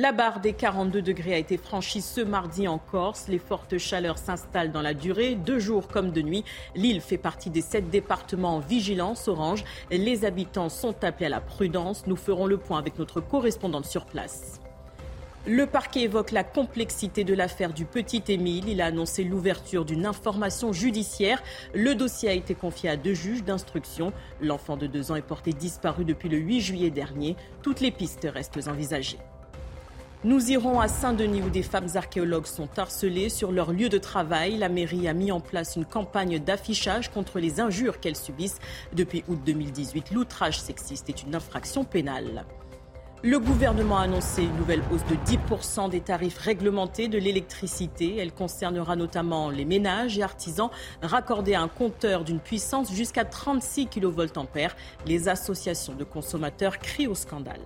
La barre des 42 degrés a été franchie ce mardi en Corse. Les fortes chaleurs s'installent dans la durée, de jour comme de nuit. L'île fait partie des sept départements en vigilance orange. Les habitants sont appelés à la prudence. Nous ferons le point avec notre correspondante sur place. Le parquet évoque la complexité de l'affaire du petit Émile. Il a annoncé l'ouverture d'une information judiciaire. Le dossier a été confié à deux juges d'instruction. L'enfant de deux ans est porté disparu depuis le 8 juillet dernier. Toutes les pistes restent envisagées. Nous irons à Saint-Denis où des femmes archéologues sont harcelées sur leur lieu de travail. La mairie a mis en place une campagne d'affichage contre les injures qu'elles subissent. Depuis août 2018, l'outrage sexiste est une infraction pénale. Le gouvernement a annoncé une nouvelle hausse de 10% des tarifs réglementés de l'électricité. Elle concernera notamment les ménages et artisans raccordés à un compteur d'une puissance jusqu'à 36 kVA. Les associations de consommateurs crient au scandale.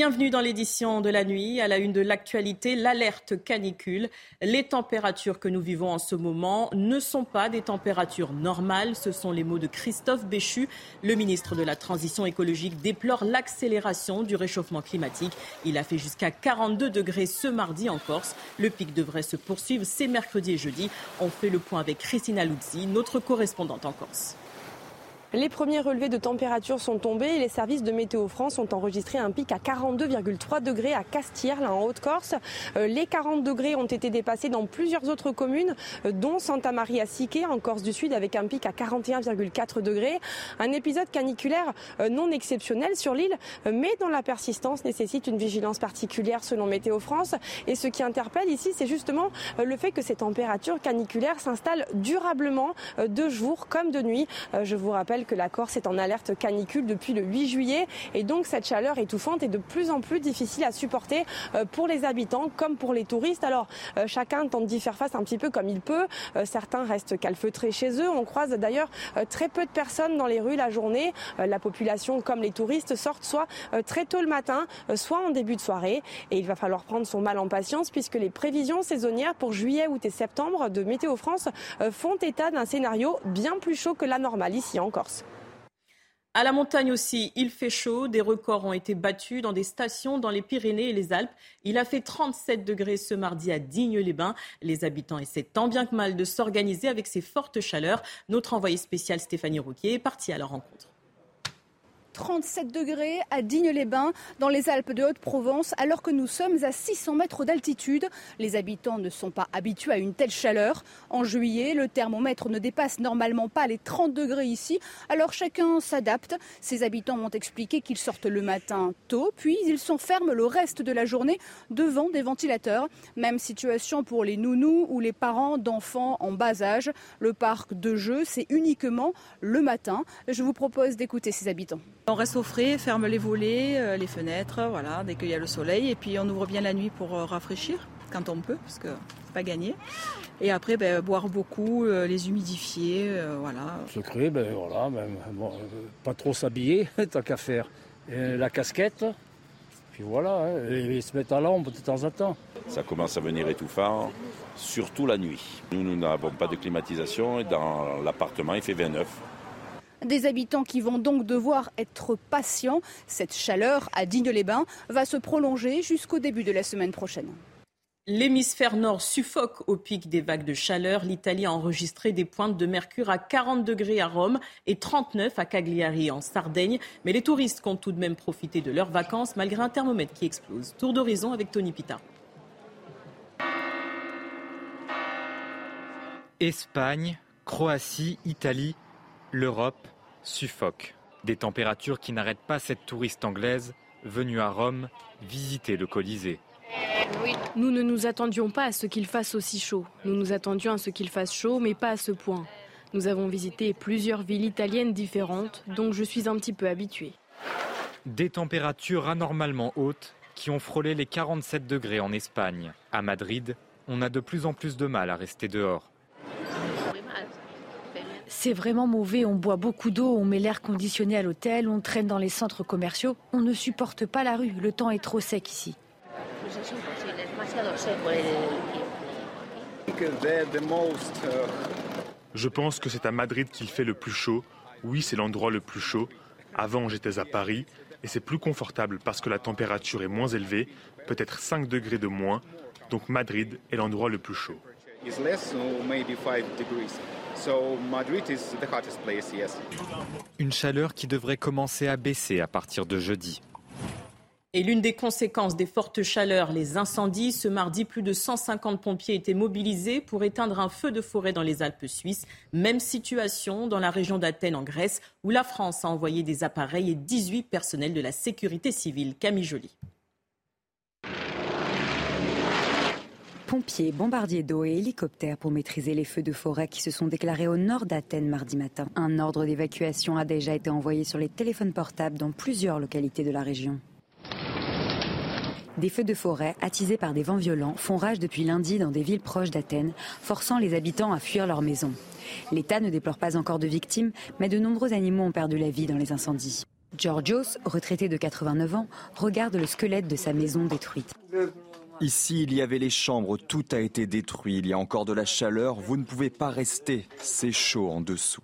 Bienvenue dans l'édition de la nuit. À la une de l'actualité, l'alerte canicule. Les températures que nous vivons en ce moment ne sont pas des températures normales. Ce sont les mots de Christophe Béchu. Le ministre de la Transition écologique déplore l'accélération du réchauffement climatique. Il a fait jusqu'à 42 degrés ce mardi en Corse. Le pic devrait se poursuivre ces mercredi et jeudi. On fait le point avec Christina Luzzi, notre correspondante en Corse. Les premiers relevés de température sont tombés et les services de Météo France ont enregistré un pic à 42,3 degrés à Castire, là en Haute-Corse. Euh, les 40 degrés ont été dépassés dans plusieurs autres communes, euh, dont Santa Maria Sique en Corse du Sud avec un pic à 41,4 degrés. Un épisode caniculaire euh, non exceptionnel sur l'île, mais dont la persistance nécessite une vigilance particulière selon Météo France. Et ce qui interpelle ici, c'est justement le fait que ces températures caniculaires s'installent durablement de jour comme de nuit. Je vous rappelle que la Corse est en alerte canicule depuis le 8 juillet et donc cette chaleur étouffante est de plus en plus difficile à supporter euh, pour les habitants comme pour les touristes. Alors euh, chacun tente d'y faire face un petit peu comme il peut. Euh, certains restent calfeutrés chez eux. On croise d'ailleurs très peu de personnes dans les rues la journée. La population comme les touristes sortent soit très tôt le matin, soit en début de soirée. Et il va falloir prendre son mal en patience puisque les prévisions saisonnières pour juillet, août et septembre de Météo France font état d'un scénario bien plus chaud que la normale ici en Corse. À la montagne aussi, il fait chaud. Des records ont été battus dans des stations dans les Pyrénées et les Alpes. Il a fait 37 degrés ce mardi à Digne-les-Bains. Les habitants essaient tant bien que mal de s'organiser avec ces fortes chaleurs. Notre envoyé spécial Stéphanie Rouquier est parti à leur rencontre. 37 degrés à Digne-les-Bains, dans les Alpes de Haute-Provence, alors que nous sommes à 600 mètres d'altitude. Les habitants ne sont pas habitués à une telle chaleur. En juillet, le thermomètre ne dépasse normalement pas les 30 degrés ici, alors chacun s'adapte. Ces habitants m'ont expliqué qu'ils sortent le matin tôt, puis ils sont fermes le reste de la journée devant des ventilateurs. Même situation pour les nounous ou les parents d'enfants en bas âge. Le parc de jeux, c'est uniquement le matin. Je vous propose d'écouter ces habitants. On reste au frais, ferme les volets, euh, les fenêtres, voilà, dès qu'il y a le soleil. Et puis on ouvre bien la nuit pour euh, rafraîchir quand on peut, parce que c'est pas gagné. Et après, ben, boire beaucoup, euh, les humidifier, voilà. Secret, ben voilà, ben, pas trop s'habiller, tant qu'à faire. la casquette, puis voilà, hein, et, se mettre à l'ombre de temps en temps. Ça commence à venir étouffant, surtout la nuit. Nous, nous n'avons pas de climatisation et dans l'appartement, il fait 29. Des habitants qui vont donc devoir être patients. Cette chaleur à Digne-les-Bains va se prolonger jusqu'au début de la semaine prochaine. L'hémisphère nord suffoque au pic des vagues de chaleur. L'Italie a enregistré des pointes de mercure à 40 degrés à Rome et 39 à Cagliari en Sardaigne. Mais les touristes comptent tout de même profiter de leurs vacances malgré un thermomètre qui explose. Tour d'horizon avec Tony Pita. Espagne, Croatie, Italie, L'Europe suffoque. Des températures qui n'arrêtent pas cette touriste anglaise venue à Rome visiter le Colisée. Nous ne nous attendions pas à ce qu'il fasse aussi chaud. Nous nous attendions à ce qu'il fasse chaud, mais pas à ce point. Nous avons visité plusieurs villes italiennes différentes, donc je suis un petit peu habituée. Des températures anormalement hautes qui ont frôlé les 47 degrés en Espagne. À Madrid, on a de plus en plus de mal à rester dehors. C'est vraiment mauvais, on boit beaucoup d'eau, on met l'air conditionné à l'hôtel, on traîne dans les centres commerciaux, on ne supporte pas la rue, le temps est trop sec ici. Je pense que c'est à Madrid qu'il fait le plus chaud. Oui, c'est l'endroit le plus chaud. Avant, j'étais à Paris et c'est plus confortable parce que la température est moins élevée, peut-être 5 degrés de moins. Donc Madrid est l'endroit le plus chaud. Une chaleur qui devrait commencer à baisser à partir de jeudi. Et l'une des conséquences des fortes chaleurs, les incendies. Ce mardi, plus de 150 pompiers étaient mobilisés pour éteindre un feu de forêt dans les Alpes suisses. Même situation dans la région d'Athènes en Grèce, où la France a envoyé des appareils et 18 personnels de la sécurité civile. Camille Joly. Pompiers, bombardiers d'eau et hélicoptères pour maîtriser les feux de forêt qui se sont déclarés au nord d'Athènes mardi matin. Un ordre d'évacuation a déjà été envoyé sur les téléphones portables dans plusieurs localités de la région. Des feux de forêt, attisés par des vents violents, font rage depuis lundi dans des villes proches d'Athènes, forçant les habitants à fuir leurs maisons. L'État ne déplore pas encore de victimes, mais de nombreux animaux ont perdu la vie dans les incendies. Georgios, retraité de 89 ans, regarde le squelette de sa maison détruite. Ici, il y avait les chambres, tout a été détruit, il y a encore de la chaleur, vous ne pouvez pas rester, c'est chaud en dessous.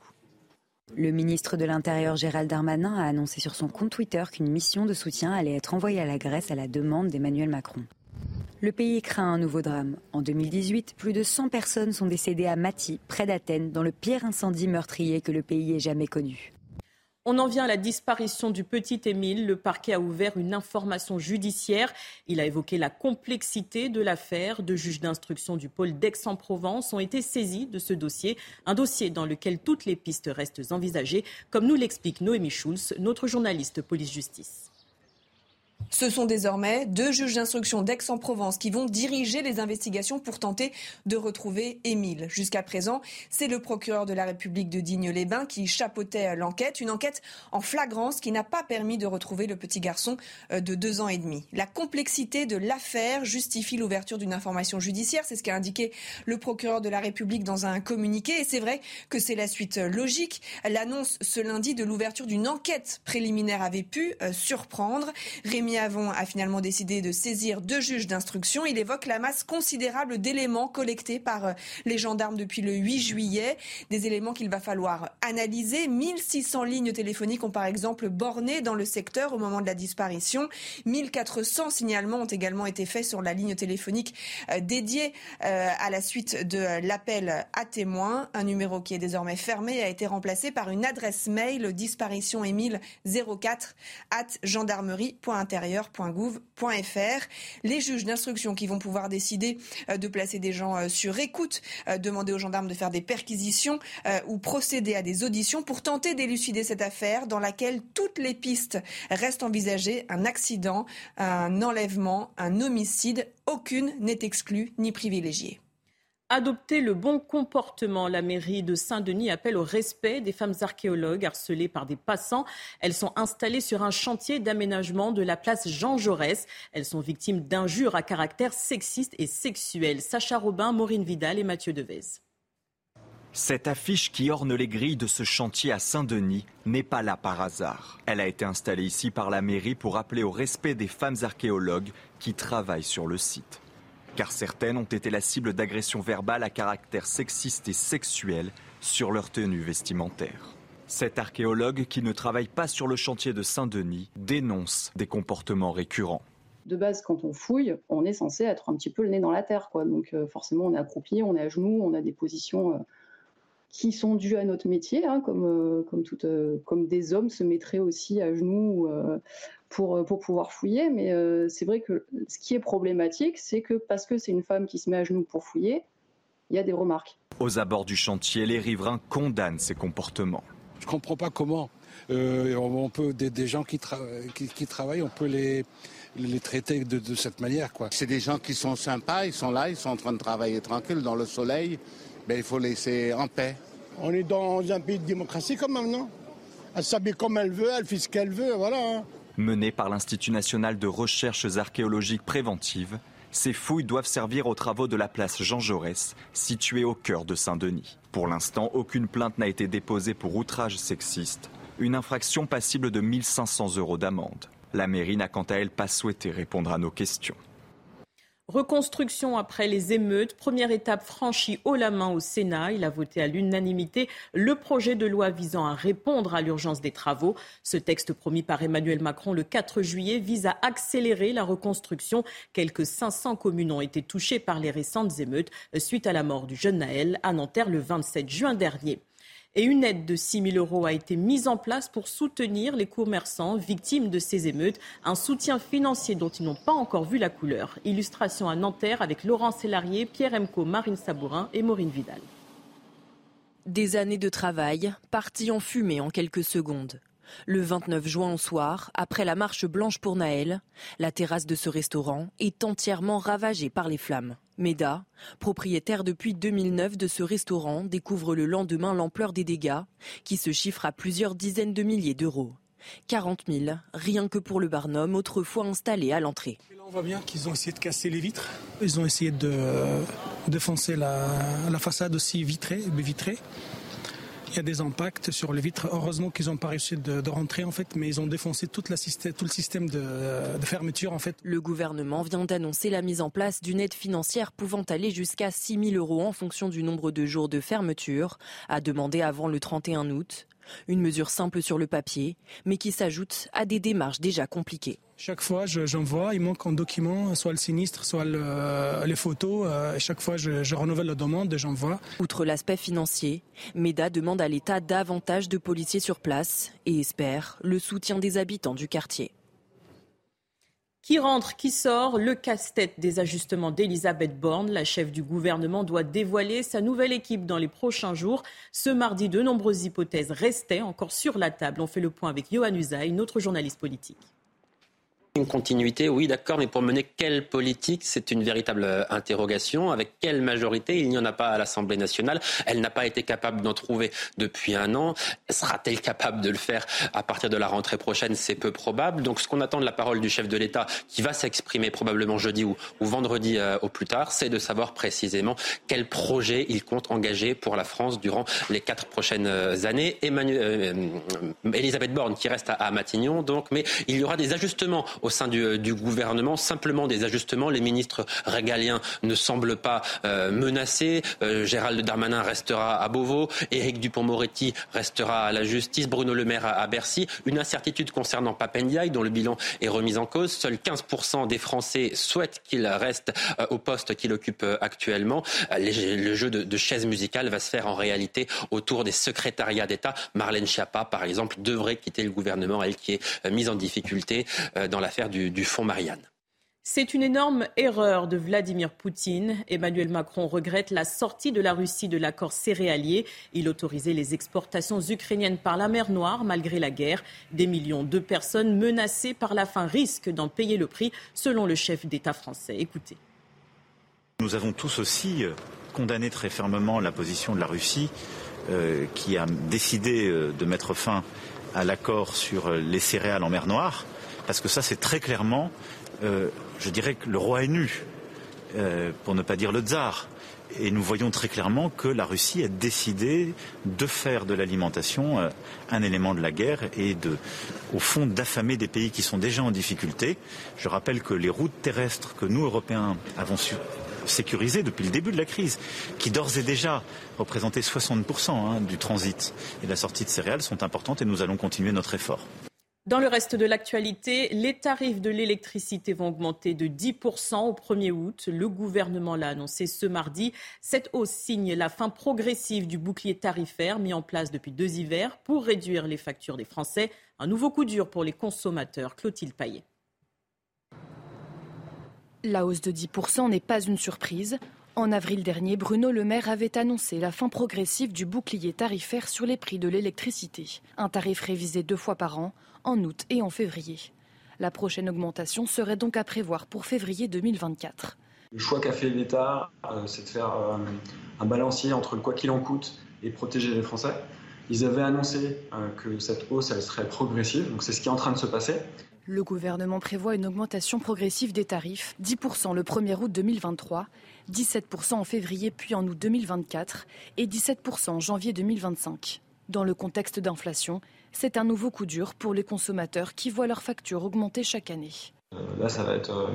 Le ministre de l'Intérieur Gérald Darmanin a annoncé sur son compte Twitter qu'une mission de soutien allait être envoyée à la Grèce à la demande d'Emmanuel Macron. Le pays craint un nouveau drame. En 2018, plus de 100 personnes sont décédées à Mati, près d'Athènes, dans le pire incendie meurtrier que le pays ait jamais connu. On en vient à la disparition du petit Émile. Le parquet a ouvert une information judiciaire. Il a évoqué la complexité de l'affaire. Deux juges d'instruction du pôle d'Aix-en-Provence ont été saisis de ce dossier. Un dossier dans lequel toutes les pistes restent envisagées, comme nous l'explique Noémie Schulz, notre journaliste police-justice. Ce sont désormais deux juges d'instruction d'Aix-en-Provence qui vont diriger les investigations pour tenter de retrouver Émile. Jusqu'à présent, c'est le procureur de la République de Digne-les-Bains qui chapeautait l'enquête, une enquête en flagrance qui n'a pas permis de retrouver le petit garçon euh, de deux ans et demi. La complexité de l'affaire justifie l'ouverture d'une information judiciaire, c'est ce qu'a indiqué le procureur de la République dans un communiqué, et c'est vrai que c'est la suite logique. L'annonce ce lundi de l'ouverture d'une enquête préliminaire avait pu euh, surprendre. Rémi Avon a finalement décidé de saisir deux juges d'instruction. Il évoque la masse considérable d'éléments collectés par euh, les gendarmes depuis le 8 juillet. Des éléments qu'il va falloir analyser. 1600 lignes téléphoniques ont par exemple borné dans le secteur au moment de la disparition. 1400 signalements ont également été faits sur la ligne téléphonique euh, dédiée euh, à la suite de l'appel à témoins. Un numéro qui est désormais fermé a été remplacé par une adresse mail disparition 04 at les juges d'instruction qui vont pouvoir décider euh, de placer des gens euh, sur écoute, euh, demander aux gendarmes de faire des perquisitions ou procéder à des auditions pour tenter d'élucider cette affaire dans laquelle toutes les pistes restent envisagées. Un accident, un enlèvement, un homicide, aucune n'est exclue ni privilégiée. Adopter le bon comportement. La mairie de Saint-Denis appelle au respect des femmes archéologues harcelées par des passants. Elles sont installées sur un chantier d'aménagement de la place Jean Jaurès. Elles sont victimes d'injures à caractère sexiste et sexuel. Sacha Robin, Maureen Vidal et Mathieu Devez. Cette affiche qui orne les grilles de ce chantier à Saint-Denis n'est pas là par hasard. Elle a été installée ici par la mairie pour appeler au respect des femmes archéologues qui travaillent sur le site car certaines ont été la cible d'agressions verbales à caractère sexiste et sexuel sur leur tenue vestimentaire. Cet archéologue, qui ne travaille pas sur le chantier de Saint-Denis, dénonce des comportements récurrents. De base, quand on fouille, on est censé être un petit peu le nez dans la terre. Quoi. Donc euh, forcément, on est accroupi, on est à genoux, on a des positions euh, qui sont dues à notre métier, hein, comme, euh, comme, comme des hommes se mettraient aussi à genoux pour, euh, pour pouvoir fouiller. Mais euh, c'est vrai que ce qui est problématique, c'est que parce que c'est une femme qui se met à genoux pour fouiller, il y a des remarques. Aux abords du chantier, les riverains condamnent ces comportements. Je ne comprends pas comment euh, on peut des, gens qui, qui, travaillent, on peut les, les traiter de, cette manière. C'est des gens qui sont sympas, ils sont là, ils sont en train de travailler tranquille dans le soleil. Mais il faut laisser en paix. On est dans un pays de démocratie quand même, non? Elle s'habille comme elle veut, elle fait ce qu'elle veut, voilà. Hein. Menées par l'Institut national de recherches archéologiques préventives, ces fouilles doivent servir aux travaux de la place Jean Jaurès, située au cœur de Saint-Denis. Pour l'instant, aucune plainte n'a été déposée pour outrage sexiste, une infraction passible de 1500 euros d'amende. La mairie n'a quant à elle pas souhaité répondre à nos questions. Reconstruction après les émeutes, première étape franchie haut la main au Sénat. Il a voté à l'unanimité le projet de loi visant à répondre à l'urgence des travaux. Ce texte promis par Emmanuel Macron le 4 juillet vise à accélérer la reconstruction. Quelques 500 communes ont été touchées par les récentes émeutes suite à la mort du jeune Naël à Nanterre le 27 juin dernier et une aide de 6 000 euros a été mise en place pour soutenir les commerçants victimes de ces émeutes. Un soutien financier dont ils n'ont pas encore vu la couleur. Illustration à Nanterre avec Laurent Sélarié, Pierre Emco, Marine Sabourin et Maureen Vidal. Des années de travail parties en fumée en quelques secondes. Le 29 juin au soir, après la marche blanche pour Naël, la terrasse de ce restaurant est entièrement ravagée par les flammes. Meda, propriétaire depuis 2009 de ce restaurant, découvre le lendemain l'ampleur des dégâts, qui se chiffrent à plusieurs dizaines de milliers d'euros. 40 000, rien que pour le Barnum, autrefois installé à l'entrée. On voit bien qu'ils ont essayé de casser les vitres. Ils ont essayé de défoncer la, façade aussi vitrée, vitrée. Il y a des impacts sur les vitres. Heureusement qu'ils n'ont pas réussi de, rentrer en fait, mais ils ont défoncé tout le système de, de, fermeture en fait. Le gouvernement vient d'annoncer la mise en place d'une aide financière pouvant aller jusqu'à 6 000 euros en fonction du nombre de jours de fermeture, à demander avant le 31 août. Une mesure simple sur le papier, mais qui s'ajoute à des démarches déjà compliquées. Chaque fois, j'envoie, il manque un document, soit le sinistre, soit les photos. Euh, chaque fois, je, renouvelle la demande et j'envoie. Outre l'aspect financier, MEDA demande à l'État davantage de policiers sur place et espère le soutien des habitants du quartier. Qui rentre, qui sort Le casse-tête des ajustements d'Elisabeth Borne. La chef du gouvernement doit dévoiler sa nouvelle équipe dans les prochains jours. Ce mardi, de nombreuses hypothèses restaient encore sur la table. On fait le point avec Johan Usaï, notre journaliste politique. Une continuité, oui, d'accord, mais pour mener quelle politique C'est une véritable euh, interrogation. Avec quelle majorité Il n'y en a pas à l'Assemblée nationale. Elle n'a pas été capable d'en trouver depuis un an. Sera-t-elle capable de le faire à partir de la rentrée prochaine? C'est peu probable. Donc, ce qu'on attend de la parole du chef de l'État, qui va s'exprimer probablement jeudi ou, vendredi euh, au plus tard, c'est de savoir précisément quel projet il compte engager pour la France durant les quatre prochaines euh, années. Emmanuel, Elisabeth Borne, qui reste à, Matignon, donc, mais il y aura des ajustements au sein du, gouvernement. Simplement des ajustements. Les ministres régaliens ne semblent pas euh, menacés. Euh, Gérald Darmanin restera à Beauvau. Éric Dupont-Moretti restera à la justice. Bruno Le Maire à, Bercy. Une incertitude concernant Papendiaï, dont le bilan est remis en cause. Seuls 15% des Français souhaitent qu'il reste euh, au poste qu'il occupe actuellement. le jeu de, chaises musicales va se faire en réalité autour des secrétariats d'État. Marlène Schiappa, par exemple, devrait quitter le gouvernement, elle qui est mise en difficulté dans du, fonds Marianne. C'est une énorme erreur de Vladimir Poutine. Emmanuel Macron regrette la sortie de la Russie de l'accord céréalier. Il autorisait les exportations ukrainiennes par la mer Noire malgré la guerre. Des millions de personnes menacées par la faim risquent d'en payer le prix, selon le chef d'État français. Écoutez. Nous avons tous aussi euh, condamné très fermement la position de la Russie euh, qui a décidé euh, de mettre fin à l'accord sur les céréales en mer Noire parce que ça c'est très clairement, euh, je dirais que le roi est nu, euh, pour ne pas dire le tsar. Et nous voyons très clairement que la Russie a décidé de faire de l'alimentation euh, un élément de la guerre et au fond, d'affamer des pays qui sont déjà en difficulté. Je rappelle que les routes terrestres que nous, Européens, avons sécurisées depuis le début de la crise, qui d'ores et déjà représentaient 60% hein, du transit et de la sortie de céréales, sont importantes et nous allons continuer notre effort. Dans le reste de l'actualité, les tarifs de l'électricité vont augmenter de 10% au 1er août. Le gouvernement l'a annoncé ce mardi. Cette hausse signe la fin progressive du bouclier tarifaire mis en place depuis deux hivers pour réduire les factures des Français. Un nouveau coup dur pour les consommateurs. Clotilde Paillet. La hausse de 10% n'est pas une surprise. En avril dernier, Bruno Le Maire avait annoncé la fin progressive du bouclier tarifaire sur les prix de l'électricité. Un tarif révisé deux fois par an en août et en février. La prochaine augmentation serait donc à prévoir pour février 2024. Le choix qu'a fait l'État, euh, c'est de faire euh, un balancier entre le quoi qu'il en coûte et protéger les Français. Ils avaient annoncé euh, que cette hausse elle serait progressive, donc c'est ce qui est en train de se passer. Le gouvernement prévoit une augmentation progressive des tarifs, 10% le 1er août 2023, 17% en février puis en août 2024 et 17% en janvier 2025. Dans le contexte d'inflation, c'est un nouveau coup dur pour les consommateurs qui voient leurs factures augmenter chaque année. Euh, là, ça va être euh,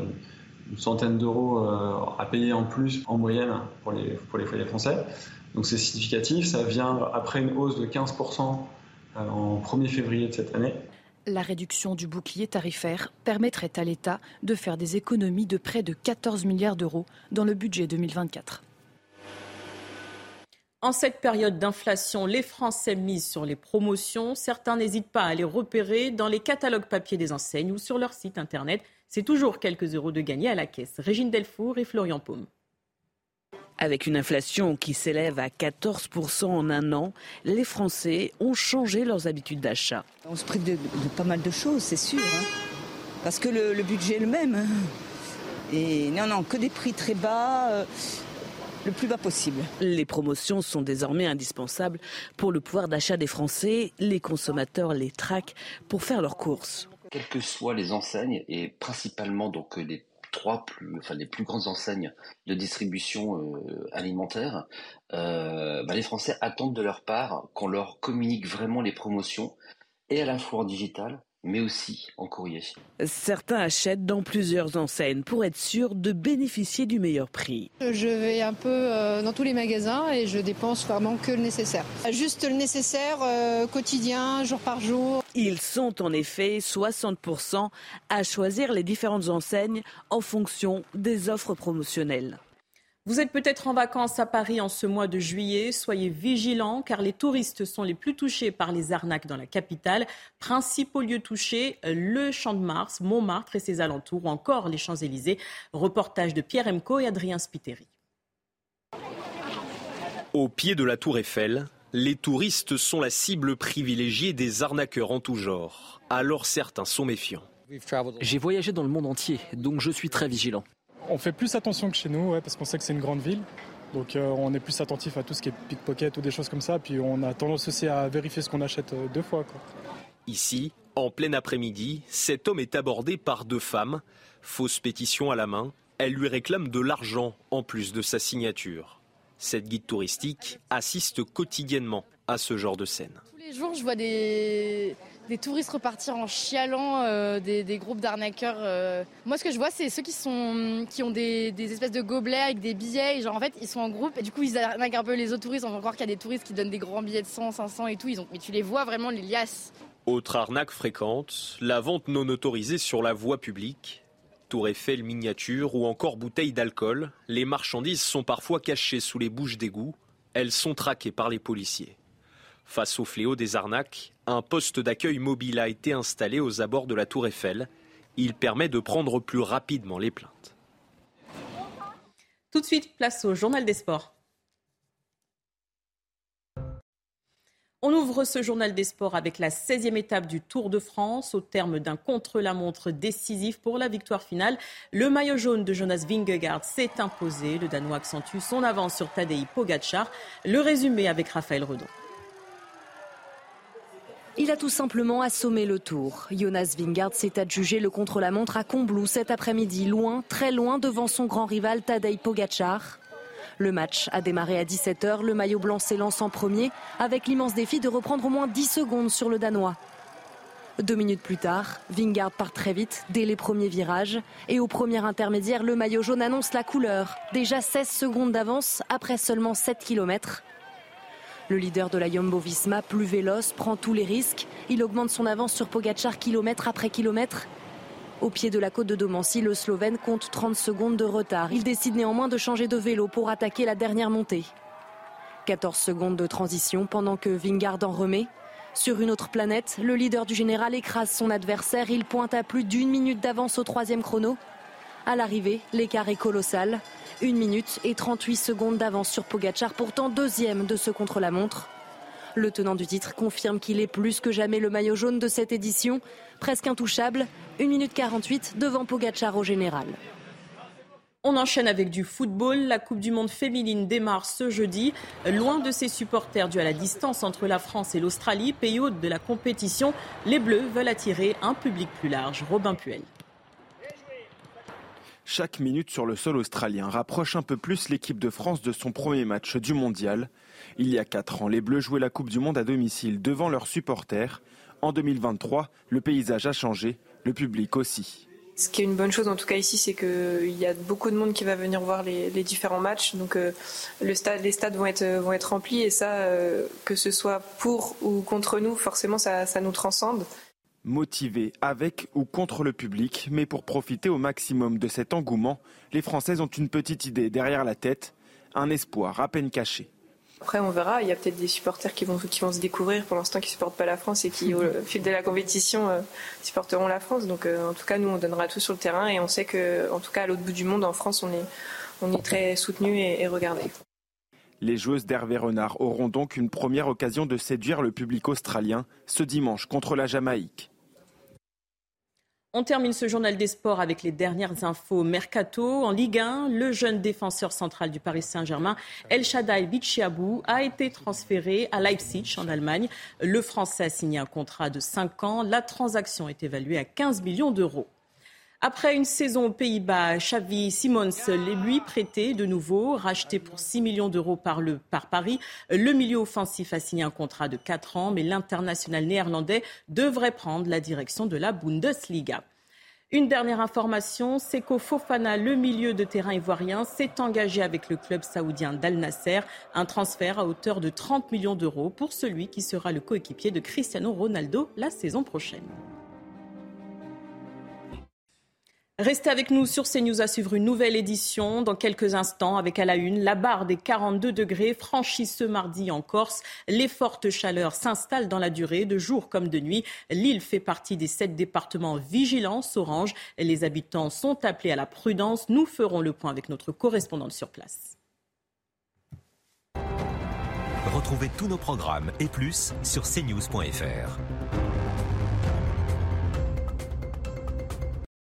une centaine d'euros euh, à payer en plus en moyenne pour les, pour les foyers français. Donc c'est significatif, ça vient après une hausse de 15% en 1er février de cette année. La réduction du bouclier tarifaire permettrait à l'État de faire des économies de près de 14 milliards d'euros dans le budget 2024. En cette période d'inflation, les Français misent sur les promotions. Certains n'hésitent pas à les repérer dans les catalogues papier des enseignes ou sur leur site internet. C'est toujours quelques euros de gagné à la caisse. Régine Delfour et Florian Paume. Avec une inflation qui s'élève à 14% en un an, les Français ont changé leurs habitudes d'achat. On se prive de, pas mal de choses, c'est sûr. Hein. parce que le, budget est le même. Et non, non, que des prix très bas. Euh, le plus bas possible. Les promotions sont désormais indispensables pour le pouvoir d'achat des Français. Les consommateurs les traquent pour faire leurs courses. Quelles que soient les enseignes, et principalement donc les trois plus, enfin les plus grandes enseignes de distribution euh, alimentaire, euh, bah, les Français attendent de leur part qu'on leur communique vraiment les promotions, et à la fois en digital mais aussi en courrier. Certains achètent dans plusieurs enseignes pour être sûrs de bénéficier du meilleur prix. Je vais un peu euh, dans tous les magasins et je dépense vraiment que le nécessaire. Juste le nécessaire euh, quotidien, jour par jour. Ils sont en effet 60% à choisir les différentes enseignes en fonction des offres promotionnelles. Vous êtes peut-être en vacances à Paris en ce mois de juillet. Soyez vigilants car les touristes sont les plus touchés par les arnaques dans la capitale. Principaux lieux touchés, le Champ de Mars, Montmartre et ses alentours ou encore les Champs-Élysées. Reportage de Pierre Emco et Adrien Spiteri. Au pied de la tour Eiffel, les touristes sont la cible privilégiée des arnaqueurs en tout genre. Alors certains sont méfiants. J'ai voyagé dans le monde entier, donc je suis très vigilant. On fait plus attention que chez nous, parce qu'on sait que c'est une grande ville. Donc euh, on est plus attentif à tout ce qui est pickpocket ou des choses comme ça. Puis on a tendance aussi à vérifier ce qu'on achète euh, deux fois. Ici, en plein après-midi, cet homme est abordé par deux femmes. Fausse pétition à la main, elles lui réclament de l'argent en plus de sa signature. Cette guide touristique assiste quotidiennement à ce genre de scène. Tous les jours, je vois des, des touristes repartir en chialant, euh, des, groupes d'arnaqueurs. Euh. Moi, ce que je vois, c'est ceux qui, sont, qui ont des, espèces de gobelets avec des billets. Et genre, en fait, ils sont en groupe et du coup, ils arnaquent un peu les autres touristes. On va croire qu'il y a des touristes qui donnent des grands billets de 100, 500 et tout. Ils ont, mais tu les vois vraiment, les liasses. Autre arnaque fréquente, la vente non autorisée sur la voie publique. Tour Eiffel miniature ou encore bouteilles d'alcool, les marchandises sont parfois cachées sous les bouches d'égout. Elles sont traquées par les policiers. Face au fléau des arnaques, un poste d'accueil mobile a été installé aux abords de la tour Eiffel. Il permet de prendre plus rapidement les plaintes. Tout de suite, place au journal des sports. On ouvre ce journal des sports avec la 16e étape du Tour de France. Au terme d'un contre-la-montre décisif pour la victoire finale, le maillot jaune de Jonas Vingegaard s'est imposé. Le Danois accentue son avance sur Tadej Pogacar. Le résumé avec Raphaël Redon. Il a tout simplement assommé le tour. Jonas Vingard s'est adjugé le contre-la-montre à Combloux cet après-midi, loin, très loin devant son grand rival Tadej Pogacar. Le match a démarré à 17h. Le maillot blanc s'élance en premier avec l'immense défi de reprendre au moins 10 secondes sur le Danois. Deux minutes plus tard, Vingard part très vite dès les premiers virages. Et au premier intermédiaire, le maillot jaune annonce la couleur. Déjà 16 secondes d'avance après seulement 7 km. Le leader de la Jumbo-Visma, plus véloce, prend tous les risques. Il augmente son avance sur Pogacar kilomètre après kilomètre. Au pied de la côte de Domancy, le Slovène compte 30 secondes de retard. Il décide néanmoins de changer de vélo pour attaquer la dernière montée. 14 secondes de transition pendant que Vingard en remet. Sur une autre planète, le leader du général écrase son adversaire. Il pointe à plus d'une minute d'avance au troisième chrono. À l'arrivée, l'écart est colossal. 1 minute et 38 secondes d'avance sur Pogachar, pourtant deuxième de ce contre-la-montre. Le tenant du titre confirme qu'il est plus que jamais le maillot jaune de cette édition, presque intouchable, 1 minute 48 devant Pogachar au général. On enchaîne avec du football. La Coupe du Monde féminine démarre ce jeudi. Loin de ses supporters dus à la distance entre la France et l'Australie, pays hôte de la compétition, les Bleus veulent attirer un public plus large. Robin Puel. Chaque minute sur le sol australien rapproche un peu plus l'équipe de France de son premier match du mondial. Il y a quatre ans, les Bleus jouaient la Coupe du Monde à domicile devant leurs supporters. En 2023, le paysage a changé, le public aussi. Ce qui est une bonne chose en tout cas ici, c'est qu'il y a beaucoup de monde qui va venir voir les, différents matchs. Donc euh, les stades vont être, remplis et ça, euh, que ce soit pour ou contre nous, forcément ça nous transcende. Motivés avec ou contre le public, mais pour profiter au maximum de cet engouement, les Françaises ont une petite idée derrière la tête, un espoir à peine caché. Après, on verra. Il y a peut-être des supporters qui vont, qui vont se découvrir pour l'instant qui ne supportent pas la France et qui, au fil de la compétition, euh, supporteront la France. Donc, euh, en tout cas, nous, on donnera tout sur le terrain et on sait que, en tout cas, à l'autre bout du monde, en France, on est, on est très soutenu et, et regardé. Les joueuses d'Hervé Renard auront donc une première occasion de séduire le public australien ce dimanche contre la Jamaïque. On termine ce journal des sports avec les dernières infos mercato. En Ligue 1, le jeune défenseur central du Paris Saint-Germain, El Shaddai Bichiabou, a été transféré à Leipzig en Allemagne. Le Français a signé un contrat de 5 ans. La transaction est évaluée à 15 millions d'euros. Après une saison aux Pays-Bas, Xavi Simons lui prêté de nouveau, racheté pour 6 millions d'euros par, par Paris. Le milieu offensif a signé un contrat de 4 ans, mais l'international néerlandais devrait prendre la direction de la Bundesliga. Une dernière information, c'est qu'au Fofana, le milieu de terrain ivoirien, s'est engagé avec le club saoudien d'Al Nasser, un transfert à hauteur de 30 millions d'euros pour celui qui sera le coéquipier de Cristiano Ronaldo la saison prochaine. Restez avec nous sur CNews à suivre une nouvelle édition dans quelques instants avec à la une la barre des 42 degrés franchie ce mardi en Corse. Les fortes chaleurs s'installent dans la durée de jour comme de nuit. L'île fait partie des sept départements vigilance orange. Les habitants sont appelés à la prudence. Nous ferons le point avec notre correspondante sur place. Retrouvez tous nos programmes et plus sur cnews.fr.